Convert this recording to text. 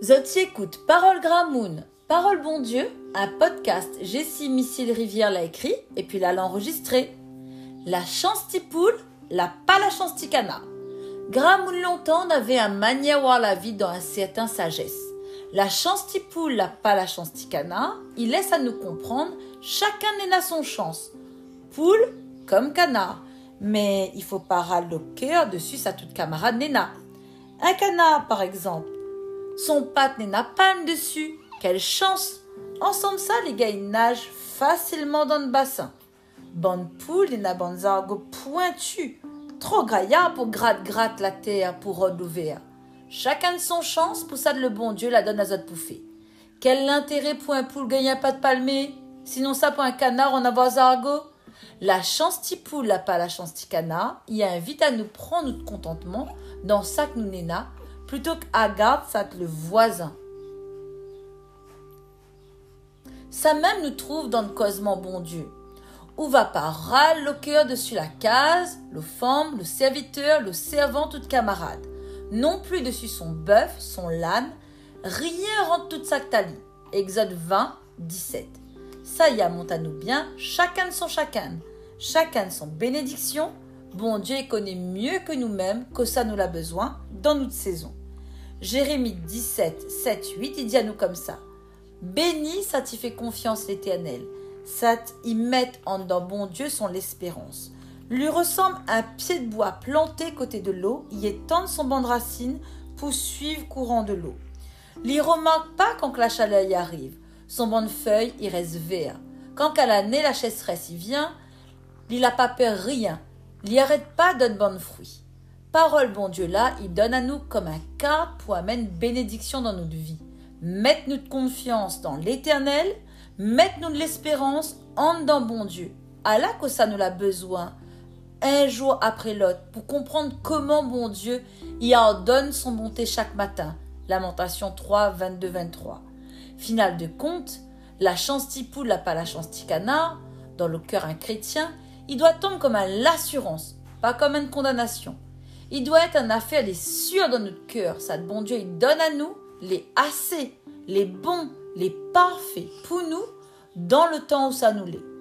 Zoti écoute Parole Gramoun, Parole Bon Dieu, un podcast Jessie Missile Rivière l'a écrit et puis l'a enregistré. La chance poule, la pas la chance cana. Gramoun longtemps avait un manière voir la vie dans un certain sagesse. La chance poule, la pas la chance cana, il laisse à nous comprendre chacun à son chance. Poule comme canard. Mais il faut pas râler dessus sa toute camarade Nena. Un canard, par exemple, son patte n'a pas dessus. Quelle chance Ensemble ça, les gars, ils nagent facilement dans le bassin. Bonne poule, et n'a bonnes argots pointus. Trop graillard pour gratte-gratte la terre pour ouvert. Chacun de son chance, pour de le bon Dieu la donne à zot pouffé. Quel intérêt pour un poule gagner pas de palmé Sinon ça pour un canard on a argot La chance ti poule, la pas la chance ti canard, il invite à nous prendre notre contentement dans sac nous néna plutôt qu'à garde ça le voisin. Ça même nous trouve dans le causement bon Dieu. Où va pas râle le cœur dessus la case, le femme, le serviteur, le servant, toute camarade. Non plus dessus son bœuf, son l'âne, rien rentre toute sa talie. Exode 20, 17. Ça y a, nous bien, chacun de son chacun, chacun de son bénédiction. Bon Dieu connaît mieux que nous-mêmes que ça nous l'a besoin dans notre saison. Jérémie 17, 7, 8, il dit à nous comme ça. Béni, ça t'y fait confiance l'éternel. Ça y met en dans bon Dieu son l'espérance. Lui ressemble un pied de bois planté côté de l'eau, y étend son banc de racines pour suivre courant de l'eau. L'y remarque pas quand la chaleur y arrive. Son banc de feuilles y reste vert. Quand qu'à l'année la chasseresse y vient, il n'a pas peur rien. L'y arrête pas d'un banc de fruits parole, bon Dieu, là, il donne à nous comme un cas pour amener bénédiction dans notre vie. Mettre notre confiance dans l'éternel, mettre nous de l'espérance en dans bon Dieu. Allah que ça nous l'a besoin, un jour après l'autre, pour comprendre comment bon Dieu y ordonne son bonté chaque matin. Lamentation 3, 22, 23. Final de compte, la chance tipou, la pas la chance canard, dans le cœur un chrétien, il doit tomber comme un l'assurance, pas comme une condamnation. Il doit être un affaire les sûrs dans notre cœur. Ça, bon Dieu, il donne à nous les assez, les bons, les parfaits pour nous dans le temps où ça nous l'est.